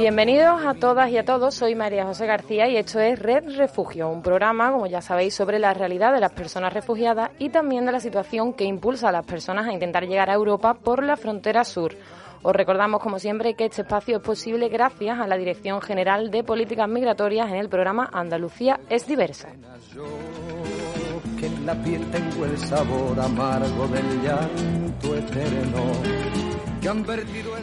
Bienvenidos a todas y a todos, soy María José García y esto es Red Refugio, un programa, como ya sabéis, sobre la realidad de las personas refugiadas y también de la situación que impulsa a las personas a intentar llegar a Europa por la frontera sur. Os recordamos, como siempre, que este espacio es posible gracias a la Dirección General de Políticas Migratorias en el programa Andalucía es diversa. la piel tengo el sabor amargo del llanto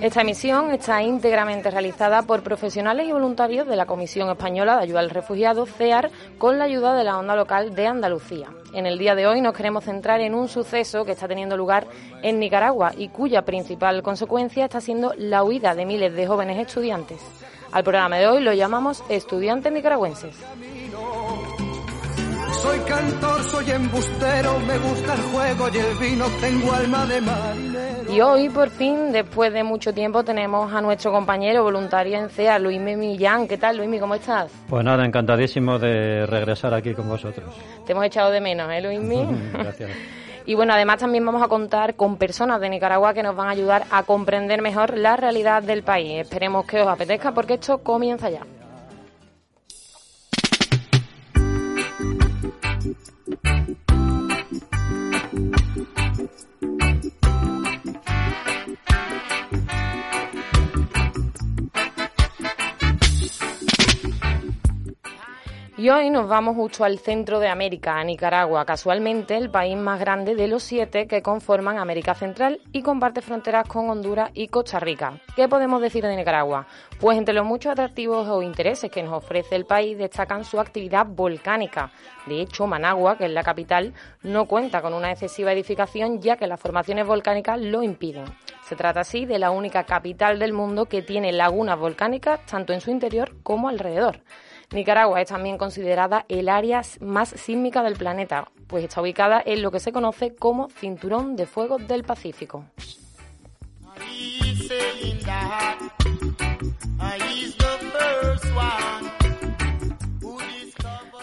esta emisión está íntegramente realizada por profesionales y voluntarios de la Comisión Española de Ayuda al Refugiado, CEAR, con la ayuda de la onda local de Andalucía. En el día de hoy nos queremos centrar en un suceso que está teniendo lugar en Nicaragua y cuya principal consecuencia está siendo la huida de miles de jóvenes estudiantes. Al programa de hoy lo llamamos Estudiantes Nicaragüenses. Soy cantor, soy embustero, me gusta el juego y el vino, tengo alma de marinero. Y hoy, por fin, después de mucho tiempo, tenemos a nuestro compañero voluntario en CEA, Luismi Millán. ¿Qué tal, Luismi? ¿Cómo estás? Pues nada, encantadísimo de regresar aquí con vosotros. Te hemos echado de menos, ¿eh, Luismi? Gracias. Y bueno, además también vamos a contar con personas de Nicaragua que nos van a ayudar a comprender mejor la realidad del país. Esperemos que os apetezca porque esto comienza ya. Y hoy nos vamos justo al centro de América, a Nicaragua, casualmente el país más grande de los siete que conforman América Central y comparte fronteras con Honduras y Costa Rica. ¿Qué podemos decir de Nicaragua? Pues entre los muchos atractivos o intereses que nos ofrece el país destacan su actividad volcánica. De hecho, Managua, que es la capital, no cuenta con una excesiva edificación ya que las formaciones volcánicas lo impiden. Se trata así de la única capital del mundo que tiene lagunas volcánicas tanto en su interior como alrededor. Nicaragua es también considerada el área más sísmica del planeta, pues está ubicada en lo que se conoce como Cinturón de Fuego del Pacífico.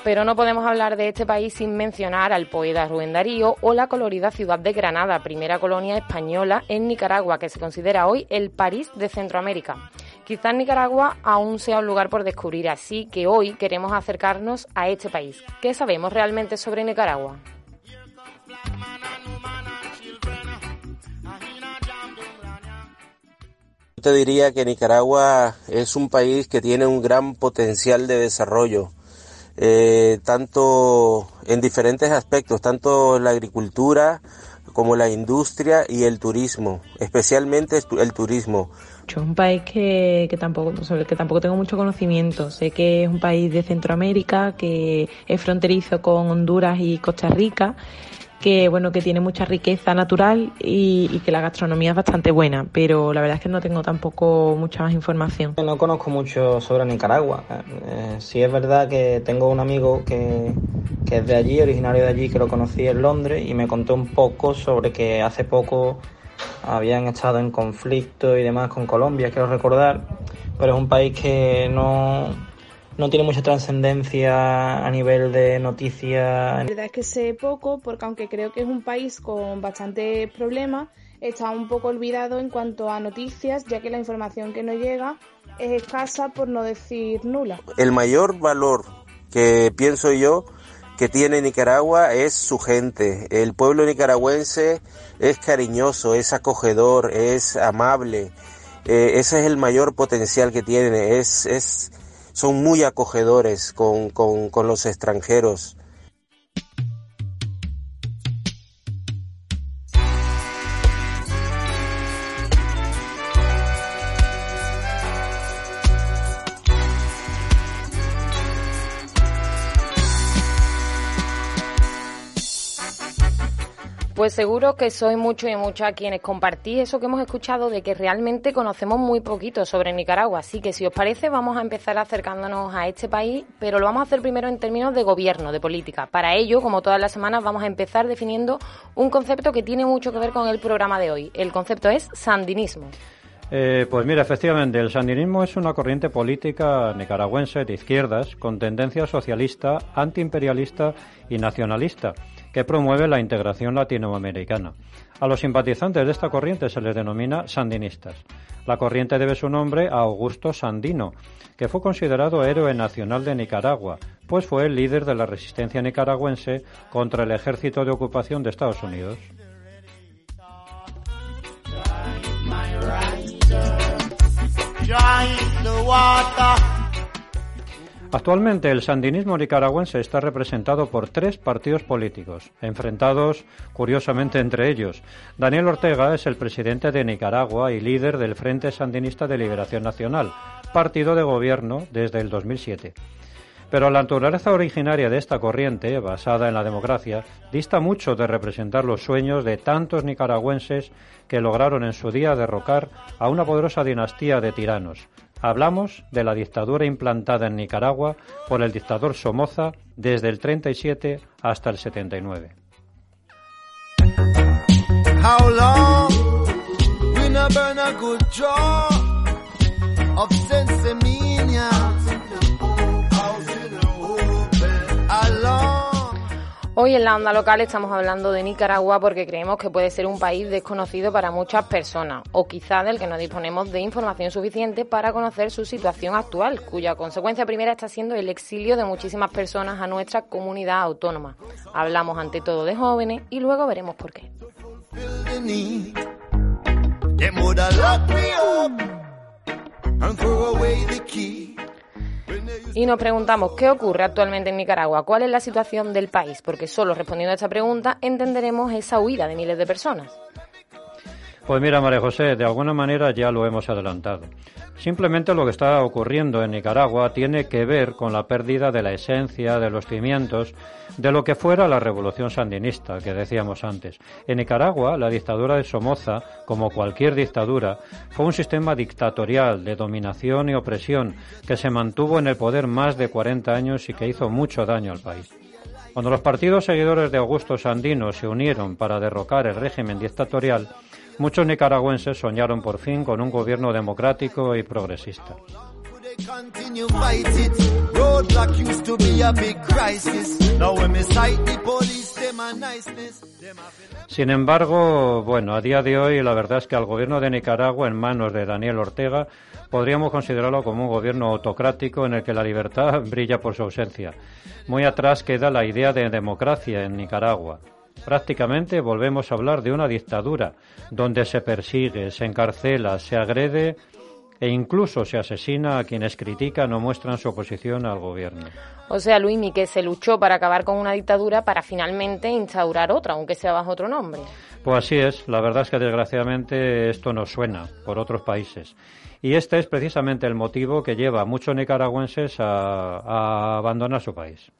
Pero no podemos hablar de este país sin mencionar al poeta Rubén Darío o la colorida ciudad de Granada, primera colonia española en Nicaragua, que se considera hoy el París de Centroamérica. Quizás Nicaragua aún sea un lugar por descubrir, así que hoy queremos acercarnos a este país. ¿Qué sabemos realmente sobre Nicaragua? Te diría que Nicaragua es un país que tiene un gran potencial de desarrollo, eh, tanto en diferentes aspectos, tanto la agricultura como la industria y el turismo, especialmente el turismo. Es un país que, que, tampoco, sobre el que tampoco tengo mucho conocimiento. Sé que es un país de Centroamérica, que es fronterizo con Honduras y Costa Rica, que bueno, que tiene mucha riqueza natural y, que la gastronomía es bastante buena, pero la verdad es que no tengo tampoco mucha más información. No conozco mucho sobre Nicaragua. Eh, sí es verdad que tengo un amigo que, que es de allí, originario de allí, que lo conocí en Londres y me contó un poco sobre que hace poco habían estado en conflicto y demás con Colombia, quiero recordar, pero es un país que no, no tiene mucha trascendencia a nivel de noticias. La verdad es que sé poco, porque aunque creo que es un país con bastantes problemas, está un poco olvidado en cuanto a noticias, ya que la información que nos llega es escasa, por no decir nula. El mayor valor que pienso yo que tiene Nicaragua es su gente. El pueblo nicaragüense es cariñoso, es acogedor, es amable eh, ese es el mayor potencial que tienen, es, es, son muy acogedores con, con los extranjeros. Pues seguro que soy mucho y muchas quienes compartís eso que hemos escuchado de que realmente conocemos muy poquito sobre Nicaragua. Así que si os parece vamos a empezar acercándonos a este país, pero lo vamos a hacer primero en términos de gobierno, de política. Para ello, como todas las semanas, vamos a empezar definiendo un concepto que tiene mucho que ver con el programa de hoy. El concepto es sandinismo. Eh, pues mira, efectivamente, el sandinismo es una corriente política nicaragüense de izquierdas con tendencia socialista, antiimperialista y nacionalista que promueve la integración latinoamericana. A los simpatizantes de esta corriente se les denomina sandinistas. La corriente debe su nombre a Augusto Sandino, que fue considerado héroe nacional de Nicaragua, pues fue el líder de la resistencia nicaragüense contra el ejército de ocupación de Estados Unidos. Actualmente el sandinismo nicaragüense está representado por tres partidos políticos, enfrentados curiosamente entre ellos. Daniel Ortega es el presidente de Nicaragua y líder del Frente Sandinista de Liberación Nacional, partido de gobierno desde el 2007. Pero la naturaleza originaria de esta corriente, basada en la democracia, dista mucho de representar los sueños de tantos nicaragüenses que lograron en su día derrocar a una poderosa dinastía de tiranos, Hablamos de la dictadura implantada en Nicaragua por el dictador Somoza desde el 37 hasta el 79. Hoy en la onda local estamos hablando de Nicaragua porque creemos que puede ser un país desconocido para muchas personas o quizá del que no disponemos de información suficiente para conocer su situación actual, cuya consecuencia primera está siendo el exilio de muchísimas personas a nuestra comunidad autónoma. Hablamos ante todo de jóvenes y luego veremos por qué. Y nos preguntamos qué ocurre actualmente en Nicaragua, cuál es la situación del país, porque solo respondiendo a esta pregunta entenderemos esa huida de miles de personas. Pues mira, María José, de alguna manera ya lo hemos adelantado. Simplemente lo que está ocurriendo en Nicaragua tiene que ver con la pérdida de la esencia, de los cimientos, de lo que fuera la revolución sandinista que decíamos antes. En Nicaragua, la dictadura de Somoza, como cualquier dictadura, fue un sistema dictatorial de dominación y opresión que se mantuvo en el poder más de 40 años y que hizo mucho daño al país. Cuando los partidos seguidores de Augusto Sandino se unieron para derrocar el régimen dictatorial, Muchos nicaragüenses soñaron por fin con un gobierno democrático y progresista. Sin embargo, bueno, a día de hoy la verdad es que al gobierno de Nicaragua en manos de Daniel Ortega podríamos considerarlo como un gobierno autocrático en el que la libertad brilla por su ausencia. Muy atrás queda la idea de democracia en Nicaragua. Prácticamente volvemos a hablar de una dictadura donde se persigue, se encarcela, se agrede e incluso se asesina a quienes critican o muestran su oposición al gobierno. O sea, Luismi, que se luchó para acabar con una dictadura para finalmente instaurar otra, aunque sea bajo otro nombre. Pues así es, la verdad es que desgraciadamente esto nos suena por otros países. Y este es precisamente el motivo que lleva a muchos nicaragüenses a, a abandonar su país.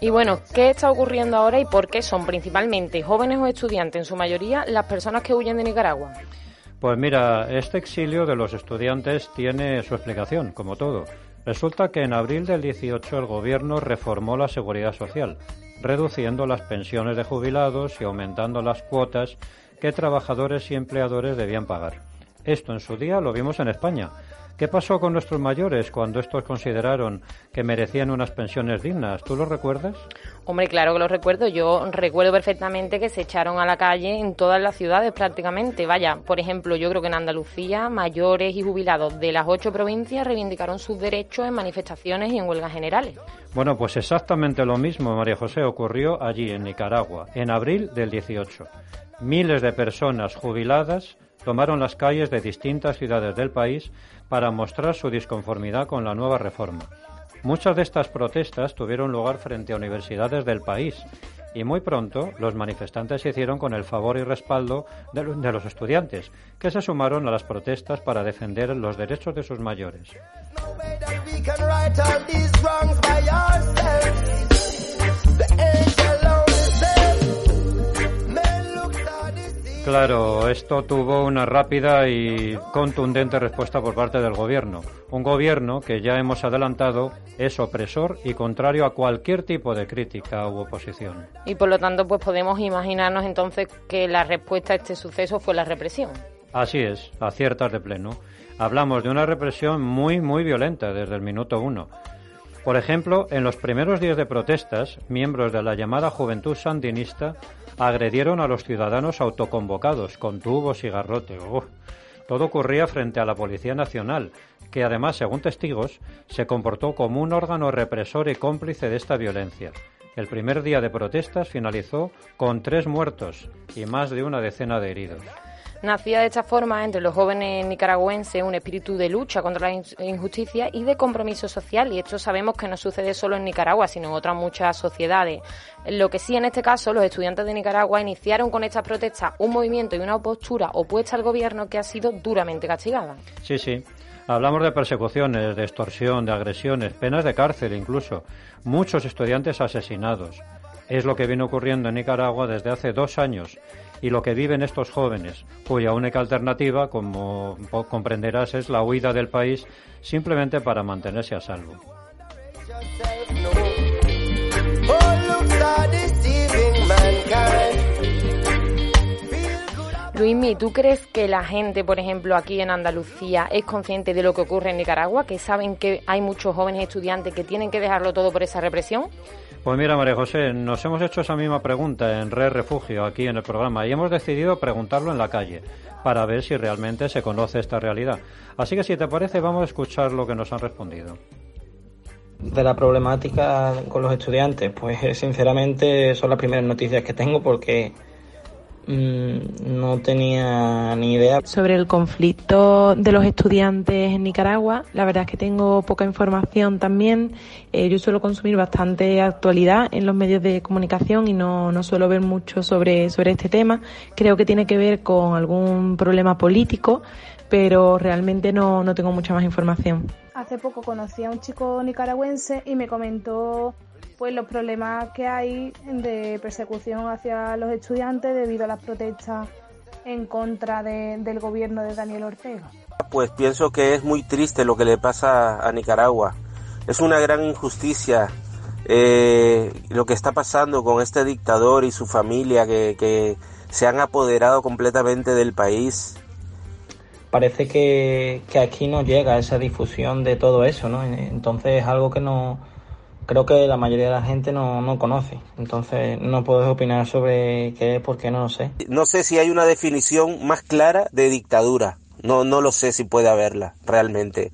Y bueno, ¿qué está ocurriendo ahora y por qué son principalmente jóvenes o estudiantes, en su mayoría, las personas que huyen de Nicaragua? Pues mira, este exilio de los estudiantes tiene su explicación, como todo. Resulta que en abril del 18 el gobierno reformó la seguridad social, reduciendo las pensiones de jubilados y aumentando las cuotas que trabajadores y empleadores debían pagar. Esto en su día lo vimos en España. ¿Qué pasó con nuestros mayores cuando estos consideraron que merecían unas pensiones dignas? ¿Tú lo recuerdas? Hombre, claro que lo recuerdo. Yo recuerdo perfectamente que se echaron a la calle en todas las ciudades prácticamente. Vaya, por ejemplo, yo creo que en Andalucía mayores y jubilados de las ocho provincias reivindicaron sus derechos en manifestaciones y en huelgas generales. Bueno, pues exactamente lo mismo, María José, ocurrió allí en Nicaragua, en abril del 18. Miles de personas jubiladas tomaron las calles de distintas ciudades del país para mostrar su disconformidad con la nueva reforma. Muchas de estas protestas tuvieron lugar frente a universidades del país y muy pronto los manifestantes se hicieron con el favor y respaldo de, los estudiantes, que se sumaron a las protestas para defender los derechos de sus mayores. Claro, esto tuvo una rápida y contundente respuesta por parte del gobierno. Un gobierno que ya hemos adelantado es opresor y contrario a cualquier tipo de crítica u oposición. Y por lo tanto, pues podemos imaginarnos entonces que la respuesta a este suceso fue la represión. Así es, aciertas de pleno. Hablamos de una represión muy, muy violenta desde el minuto uno. Por ejemplo, en los primeros días de protestas, miembros de la llamada Juventud Sandinista agredieron a los ciudadanos autoconvocados con tubos y garrote. Todo ocurría frente a la Policía Nacional, que además, según testigos, se comportó como un órgano represor y cómplice de esta violencia. El primer día de protestas finalizó con tres muertos y más de una decena de heridos. Nacía de esta forma entre los jóvenes nicaragüenses un espíritu de lucha contra la injusticia y de compromiso social, y esto sabemos que no sucede solo en Nicaragua, sino en otras muchas sociedades. Lo que sí, en este caso, los estudiantes de Nicaragua iniciaron con estas protestas un movimiento y una postura opuesta al gobierno que ha sido duramente castigada. Sí, sí. Hablamos de persecuciones, de extorsión, de agresiones, penas de cárcel incluso. Muchos estudiantes asesinados. Es lo que viene ocurriendo en Nicaragua desde hace dos años y lo que viven estos jóvenes, cuya única alternativa, como comprenderás, es la huida del país simplemente para mantenerse a salvo. Luismi, ¿tú crees que la gente, por ejemplo, aquí en Andalucía es consciente de lo que ocurre en Nicaragua? ¿Que saben que hay muchos jóvenes estudiantes que tienen que dejarlo todo por esa represión? Pues mira, María José, nos hemos hecho esa misma pregunta en Red Refugio, aquí en el programa, y hemos decidido preguntarlo en la calle, para ver si realmente se conoce esta realidad. Así que si te parece, vamos a escuchar lo que nos han respondido. De la problemática con los estudiantes, pues sinceramente son las primeras noticias que tengo porque no tenía ni idea. Sobre el conflicto de los estudiantes en Nicaragua, la verdad es que tengo poca información también. Eh, yo suelo consumir bastante actualidad en los medios de comunicación y no, no suelo ver mucho sobre, sobre este tema. Creo que tiene que ver con algún problema político, pero realmente no, no tengo mucha más información. Hace poco conocí a un chico nicaragüense y me comentó pues los problemas que hay de persecución hacia los estudiantes debido a las protestas en contra del gobierno de Daniel Ortega. Pues pienso que es muy triste lo que le pasa a Nicaragua. Es una gran injusticia eh, lo que está pasando con este dictador y su familia que, que se han apoderado completamente del país. Parece que, que aquí no llega esa difusión de todo eso, ¿no? Entonces es algo que no, creo que la mayoría de la gente no, no conoce. Entonces no puedo opinar sobre qué es porque no lo sé. No sé si hay una definición más clara de dictadura. No, no lo sé si puede haberla realmente.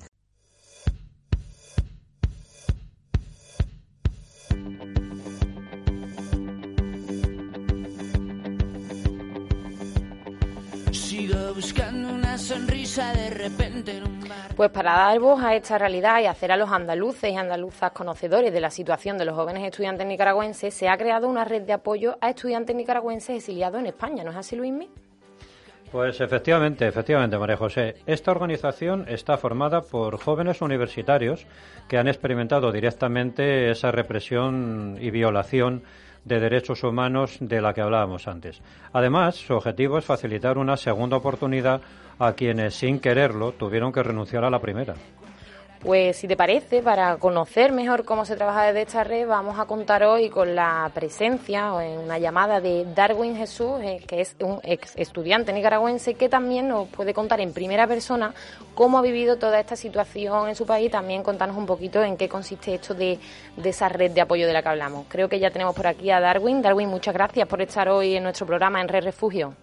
Sonrisa de repente pues para dar voz a esta realidad y hacer a los andaluces y andaluzas conocedores de la situación de los jóvenes estudiantes nicaragüenses, se ha creado una red de apoyo a estudiantes nicaragüenses exiliados en España, ¿no es así, Luismi? Pues efectivamente, efectivamente, María José. Esta organización está formada por jóvenes universitarios que han experimentado directamente esa represión y violación de derechos humanos de la que hablábamos antes. Además, su objetivo es facilitar una segunda oportunidad a quienes, sin quererlo, tuvieron que renunciar a la primera. Pues si te parece, para conocer mejor cómo se trabaja desde esta red, vamos a contar hoy con la presencia o en una llamada de Darwin Jesús, eh, que es un ex estudiante nicaragüense que también nos puede contar en primera persona cómo ha vivido toda esta situación en su país y también contarnos un poquito en qué consiste esto de, de esa red de apoyo de la que hablamos. Creo que ya tenemos por aquí a Darwin. Darwin, muchas gracias por estar hoy en nuestro programa en Red Refugio.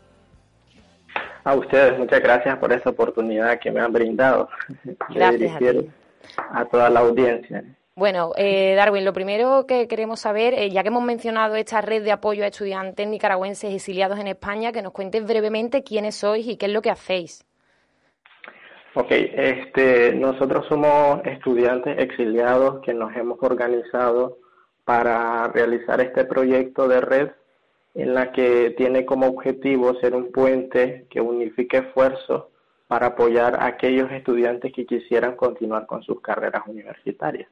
A ustedes, muchas gracias por esa oportunidad que me han brindado. Gracias a ti a toda la audiencia. Bueno, eh, Darwin, lo primero que queremos saber, eh, ya que hemos mencionado esta red de apoyo a estudiantes nicaragüenses exiliados en España, que nos cuentes brevemente quiénes sois y qué es lo que hacéis. Ok, este, nosotros somos estudiantes exiliados que nos hemos organizado para realizar este proyecto de red en la que tiene como objetivo ser un puente que unifique esfuerzos para apoyar a aquellos estudiantes que quisieran continuar con sus carreras universitarias.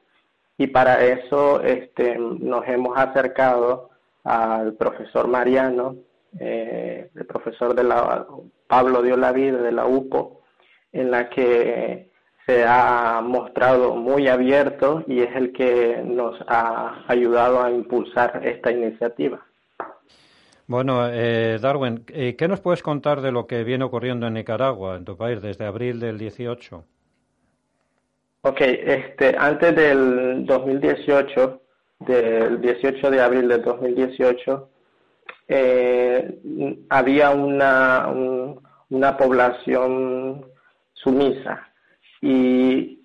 Y para eso este, nos hemos acercado al profesor Mariano, eh, el profesor de la Pablo de Olavide de la UPO, en la que se ha mostrado muy abierto y es el que nos ha ayudado a impulsar esta iniciativa. Bueno, eh, Darwin, eh, ¿qué nos puedes contar de lo que viene ocurriendo en Nicaragua, en tu país, desde abril del 18? Ok, este, antes del 2018, del 18 de abril del 2018, eh, había una, una población sumisa y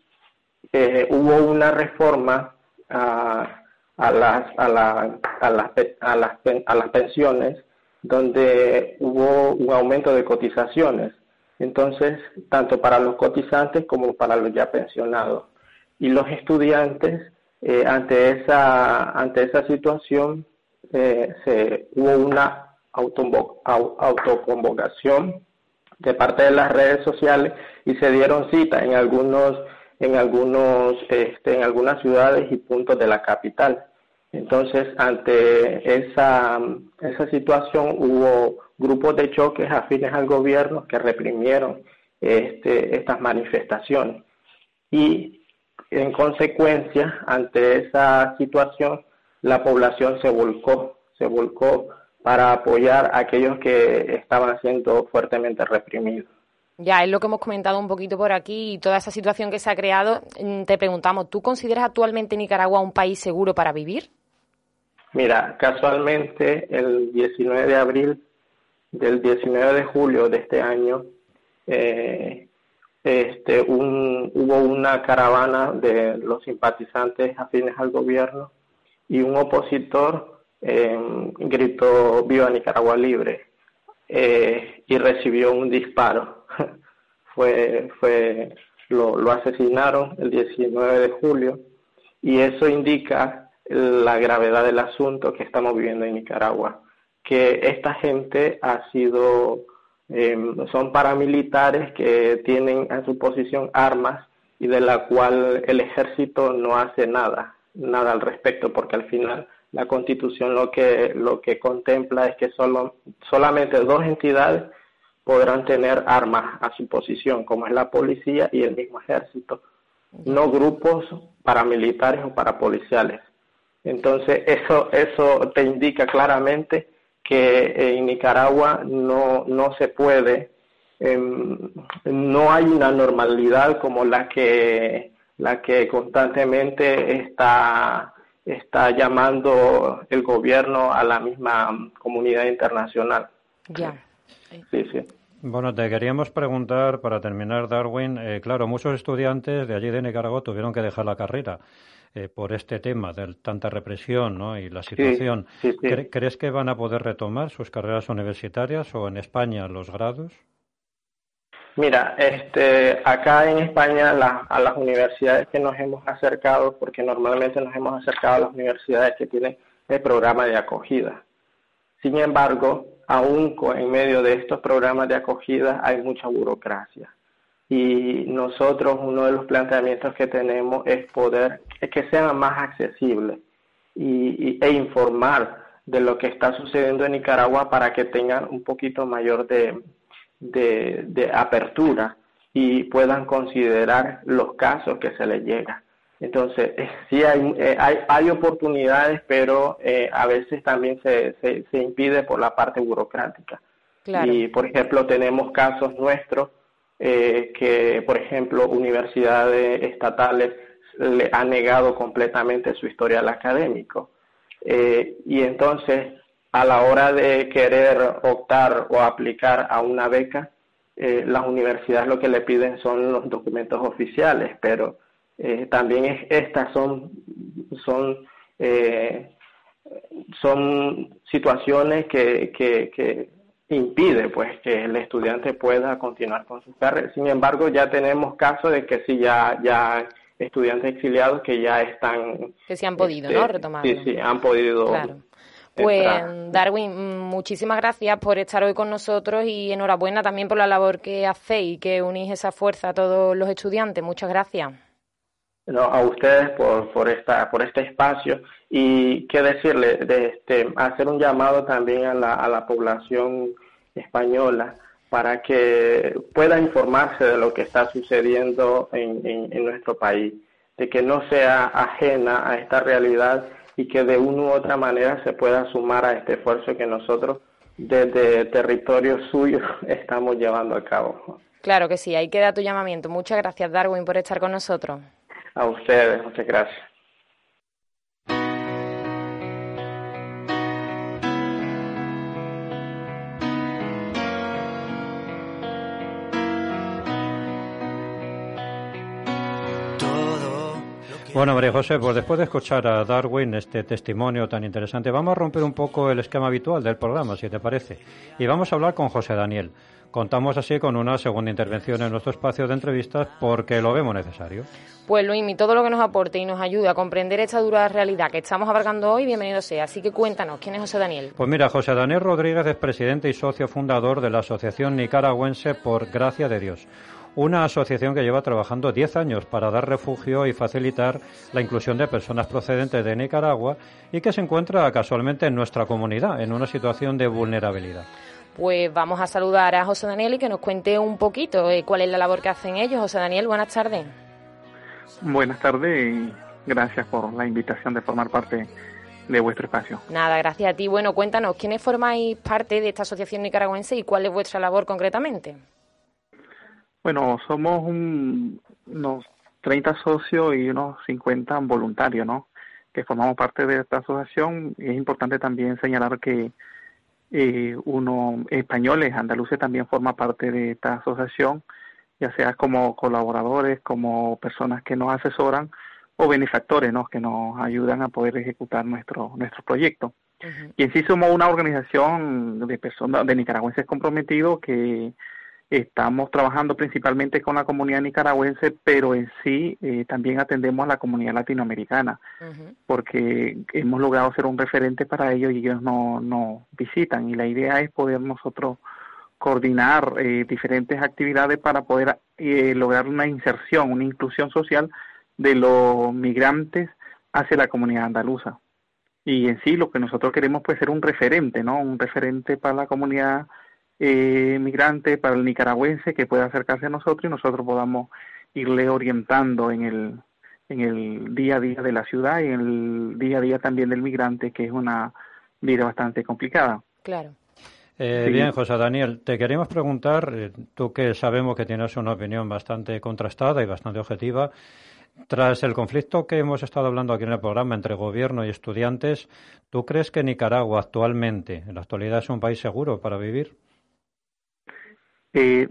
eh, hubo una reforma a a las, a, la, a, las, a, las, a las pensiones donde hubo un aumento de cotizaciones. Entonces, tanto para los cotizantes como para los ya pensionados. Y los estudiantes, eh, ante, esa, ante esa situación, eh, se, hubo una autoconvocación de parte de las redes sociales y se dieron cita en algunos en algunos este, en algunas ciudades y puntos de la capital. Entonces, ante esa, esa situación hubo grupos de choques afines al gobierno que reprimieron este, estas manifestaciones. Y en consecuencia, ante esa situación, la población se volcó, se volcó para apoyar a aquellos que estaban siendo fuertemente reprimidos. Ya, es lo que hemos comentado un poquito por aquí y toda esa situación que se ha creado. Mm, te preguntamos, ¿tú consideras actualmente Nicaragua un país seguro para vivir? Mira, casualmente el 19 de abril del 19 de julio de este año, eh, este, hubo una caravana de los simpatizantes afines al gobierno y un opositor eh, gritó Viva Nicaragua Libre eh, y recibió un disparo fue, fue, lo, asesinaron el 19 de julio y eso indica la gravedad del asunto que estamos viviendo en Nicaragua, que esta gente ha sido, em, son paramilitares que tienen a su posición armas y de la cual el ejército no hace nada, nada al respecto, porque al final la constitución lo que, lo que contempla es que solo, solamente dos entidades podrán tener armas a su posición, como es la policía y el mismo ejército, no grupos paramilitares o parapoliciales. Entonces, eso, eso te indica claramente que en Nicaragua no, no se puede, em, no hay una normalidad como la que, la que constantemente está, está llamando el gobierno a la misma comunidad internacional. Ya. Sí, sí. Bueno, te queríamos preguntar, para terminar, Darwin, eh, claro, muchos estudiantes de allí de Nicaragua tuvieron que dejar la carrera eh, por este tema de tanta represión ¿no? y la situación. ¿Crees que van a poder retomar sus carreras universitarias o en España los grados? Mira, este, acá en España a las universidades que nos hemos acercado, porque normalmente nos hemos acercado a las universidades que tienen el programa de acogida. Sin embargo, aún en medio de estos programas de acogida hay mucha burocracia. Y nosotros uno de los planteamientos que tenemos es poder que sean más accesibles y, e informar de lo que está sucediendo en Nicaragua para que tengan un poquito mayor de, de, apertura y puedan considerar los casos que se les llega. Entonces, eh, sí hay, eh, hay, hay, oportunidades, pero eh, a veces también se, se, se, impide por la parte burocrática. Y, por ejemplo, tenemos casos nuestros que, por ejemplo, universidades estatales le han negado completamente su historial académico. y entonces, a la hora de querer optar o aplicar a una beca, las universidades lo que le piden son los documentos oficiales, pero eh, también es, estas son, son, eh, son situaciones que, que, que impide pues que el estudiante pueda continuar con su carrera. Sin embargo, ya tenemos casos de que sí ya ya estudiantes exiliados que ya están que sí han podido, ¿no? Este, retomar. Sí, sí, han podido. Claro. Pues Darwin, muchísimas gracias por estar hoy con nosotros y enhorabuena también por la labor que hacéis y que unís esa fuerza a todos los estudiantes. Muchas gracias a ustedes por, por, esta, por este espacio y qué decirle, de este, hacer un llamado también a la, a la población española para que pueda informarse de lo que está sucediendo en, en, nuestro país, de que no sea ajena a esta realidad y que de una u otra manera se pueda sumar a este esfuerzo que nosotros desde territorio suyo estamos llevando a cabo. Claro que sí, ahí queda tu llamamiento. Muchas gracias, Darwin, por estar con nosotros. A ustedes, muchas gracias. Bueno, María José, pues después de escuchar a Darwin este testimonio tan interesante, vamos a romper un poco el esquema habitual del programa, si te parece. Y vamos a hablar con José Daniel. Contamos así con una segunda intervención en nuestro espacio de entrevistas porque lo vemos necesario. Pues Luis, todo lo que nos aporte y nos ayude a comprender esta dura realidad que estamos abarcando hoy, bienvenido sea. Así que cuéntanos, ¿quién es José Daniel? Pues mira, José Daniel Rodríguez es presidente y socio fundador de la Asociación Nicaragüense por Gracia de Dios una asociación que lleva trabajando 10 años para dar refugio y facilitar la inclusión de personas procedentes de Nicaragua y que se encuentra casualmente en nuestra comunidad en una situación de vulnerabilidad. Pues vamos a saludar a José Daniel y que nos cuente un poquito eh, cuál es la labor que hacen ellos. José Daniel, buenas tardes. Buenas tardes y gracias por la invitación de formar parte de vuestro espacio. Nada, gracias a ti. Bueno, cuéntanos, ¿quiénes formáis parte de esta asociación nicaragüense y cuál es vuestra labor concretamente? Bueno, somos unos 30 socios y unos 50 voluntarios, ¿no? Que formamos parte de esta asociación. Y es importante también señalar que eh, uno españoles, andaluces también forma parte de esta asociación, ya sea como colaboradores, como personas que nos asesoran o benefactores, ¿no? Que nos ayudan a poder ejecutar nuestro nuestro proyecto. Y en sí somos una organización de personas, de nicaragüenses comprometidos que Estamos trabajando principalmente con la comunidad nicaragüense, pero en sí eh, también atendemos a la comunidad latinoamericana, porque hemos logrado ser un referente para ellos y ellos nos no visitan. Y la idea es poder nosotros coordinar eh, diferentes actividades para poder eh, lograr una inserción, una inclusión social de los migrantes hacia la comunidad andaluza. Y en sí lo que nosotros queremos pues ser un referente, ¿no? Un referente para la comunidad eh, migrante, para el nicaragüense que pueda acercarse a nosotros y nosotros podamos irle orientando en el, en el día a día de la ciudad y en el día a día también del migrante, que es una vida bastante complicada. Claro. Eh, Bien, José Daniel, te queríamos preguntar, eh, tú que sabemos que tienes una opinión bastante contrastada y bastante objetiva, tras el conflicto que hemos estado hablando aquí en el programa entre gobierno y estudiantes, ¿tú crees que Nicaragua actualmente, en la actualidad, es un país seguro para vivir? Eh,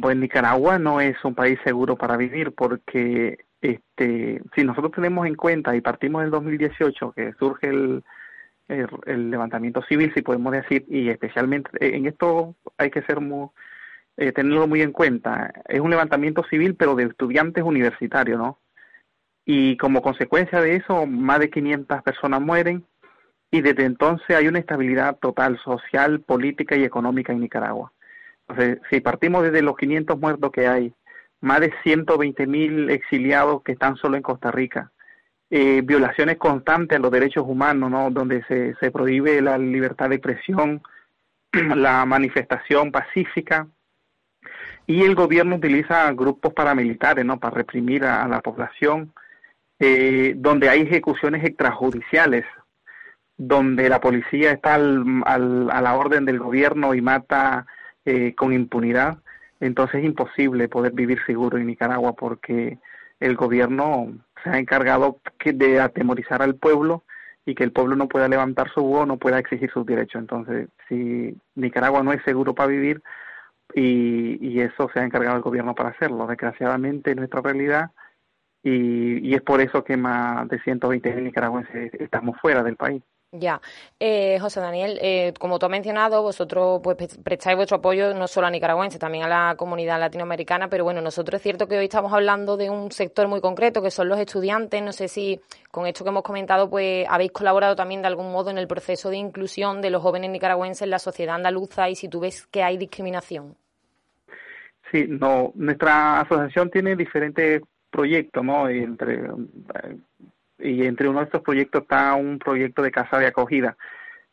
pues Nicaragua no es un país seguro para vivir porque este, si nosotros tenemos en cuenta y partimos del 2018 que surge el, el, levantamiento civil, si podemos decir, y especialmente eh, en esto hay que ser muy, eh, tenerlo muy en cuenta, es un levantamiento civil pero de estudiantes universitarios, ¿no? Y como consecuencia de eso, más de 500 personas mueren y desde entonces hay una estabilidad total social, política y económica en Nicaragua si partimos desde los 500 muertos que hay, más de 120 mil exiliados que están solo en Costa Rica, eh, violaciones constantes a los derechos humanos, ¿no? donde se, se prohíbe la libertad de expresión, la manifestación pacífica, y el gobierno utiliza grupos paramilitares, ¿no? Para reprimir a, la población, eh, donde hay ejecuciones extrajudiciales, donde la policía está al, a la orden del gobierno y mata eh, con impunidad, entonces es imposible poder vivir seguro en Nicaragua porque el gobierno se ha encargado de atemorizar al pueblo y que el pueblo no pueda levantar su voz, no pueda exigir sus derechos. Entonces, si Nicaragua no es seguro para vivir y, y eso se ha encargado el gobierno para hacerlo, desgraciadamente nuestra realidad y, y es por eso que más de 120 nicaragüenses estamos fuera del país. Ya, eh, José Daniel, eh, como tú has mencionado, vosotros pues prestáis vuestro apoyo no solo a nicaragüenses, también a la comunidad latinoamericana, pero bueno, nosotros es cierto que hoy estamos hablando de un sector muy concreto, que son los estudiantes. No sé si con esto que hemos comentado, pues habéis colaborado también de algún modo en el proceso de inclusión de los jóvenes nicaragüenses en la sociedad andaluza y si tú ves que hay discriminación. Sí, no, nuestra asociación tiene diferentes proyectos, ¿no? Entre y entre uno de estos proyectos está un proyecto de casa de acogida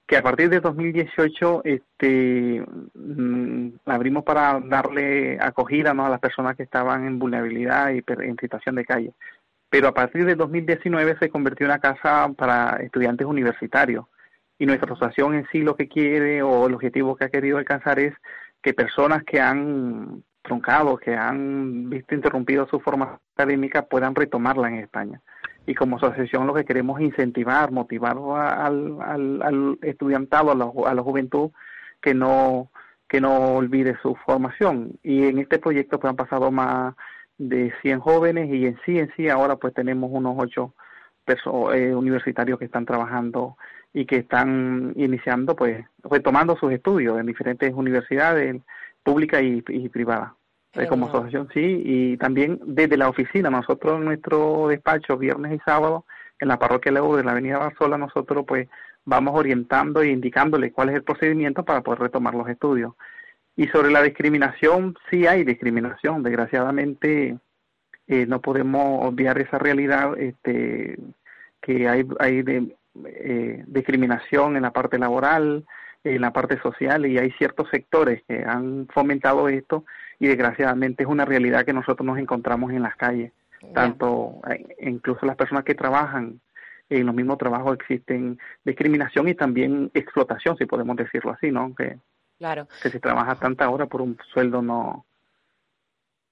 que a partir de 2018 este, mm, abrimos para darle acogida ¿no? a las personas que estaban en vulnerabilidad y en situación de calle. Pero a partir de 2019 se convirtió en una casa para estudiantes universitarios. Y nuestra asociación en sí lo que quiere o el objetivo que ha querido alcanzar es que personas que han truncado, que han visto interrumpido su formación académica puedan retomarla en España y como asociación lo que queremos es incentivar, motivar al, estudiantado, a la, a la juventud que no que no olvide su formación. Y en este proyecto pues han pasado más de 100 jóvenes y en sí, en sí ahora pues tenemos unos 8 eh, universitarios que están trabajando y que están iniciando pues retomando sus estudios en diferentes universidades públicas y privadas como asociación, sí, y también desde la oficina, nosotros en nuestro despacho, viernes y sábado, en la parroquia Leo de la Avenida Barzola, nosotros pues vamos orientando e indicándole cuál es el procedimiento para poder retomar los estudios. Y sobre la discriminación, sí hay discriminación, desgraciadamente eh, no podemos obviar esa realidad este, que hay, hay de, eh, discriminación en la parte laboral, en la parte social y hay ciertos sectores que han fomentado esto y desgraciadamente es una realidad que nosotros nos encontramos en las calles. Tanto, eh, incluso las personas que trabajan en los mismos trabajos existen discriminación y también explotación, si podemos decirlo así, ¿no? Que, claro. que si trabajas tanta hora por un sueldo no...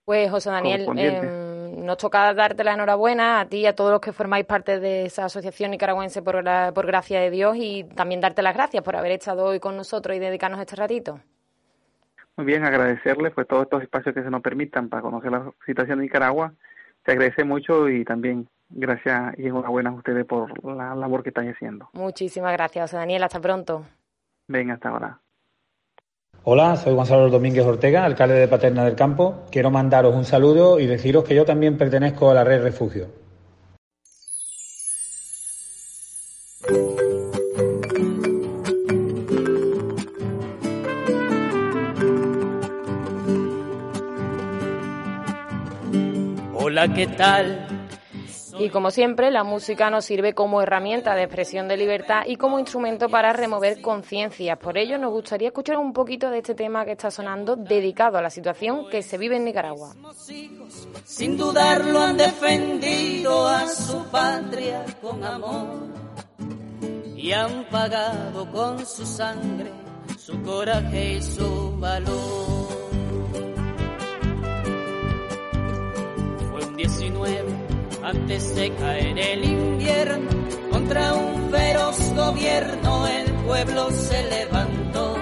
Pues José Daniel, em, nos toca darte la enhorabuena a ti y a todos los que formáis parte de esa asociación nicaragüense por, por gracia de Dios y también darte las gracias por haber estado hoy con nosotros y dedicarnos este ratito. Muy bien, agradecerles pues todos estos espacios que se nos permitan para conocer la situación de Nicaragua. Se agradece mucho y también gracias y enhorabuena a ustedes por la labor que están haciendo. Muchísimas gracias, José Daniel. Hasta pronto. Venga, hasta ahora. Hola, soy Gonzalo Domínguez Ortega, alcalde de Paterna del Campo. Quiero mandaros un saludo y deciros que yo también pertenezco a la red Refugio. Hola, ¿qué tal? Y como siempre, la música nos sirve como herramienta de expresión de libertad y como instrumento para remover conciencias. Por ello, nos gustaría escuchar un poquito de este tema que está sonando, dedicado a la situación que se vive en Nicaragua. Sin dudarlo han defendido a su patria con amor y han pagado con su sangre su coraje y su valor. 19 antes de caer el invierno contra un feroz gobierno el pueblo se levantó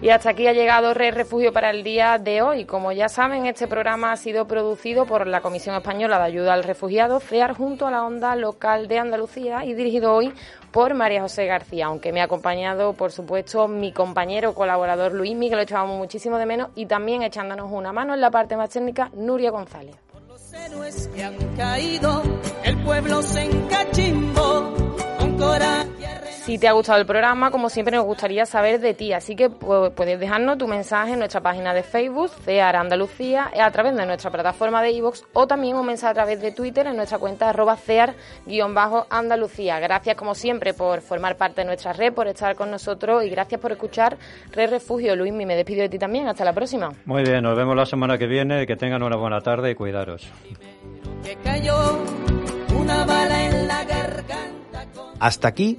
y hasta aquí ha llegado Red Refugio para el día de hoy. Como ya saben, este programa ha sido producido por la Comisión Española de Ayuda al Refugiado, CEAR, junto a la Onda Local de Andalucía y dirigido hoy por María José García, aunque me ha acompañado, por supuesto, mi compañero colaborador Luis Miguel, lo echábamos muchísimo de menos, y también echándonos una mano en la parte más técnica, Nuria González héroes que han caído, el pueblo se encachimbó con coraje. Si te ha gustado el programa, como siempre nos gustaría saber de ti, así que puedes dejarnos tu mensaje en nuestra página de Facebook, CEAR Andalucía, a través de nuestra plataforma de iVoox o también un mensaje a través de Twitter en nuestra cuenta arroba CEAR-Andalucía. Gracias como siempre por formar parte de nuestra red, por estar con nosotros y gracias por escuchar Red Refugio. Luis, me despido de ti también. Hasta la próxima. Muy bien, nos vemos la semana que viene. Que tengan una buena tarde y cuidaros. Hasta aquí,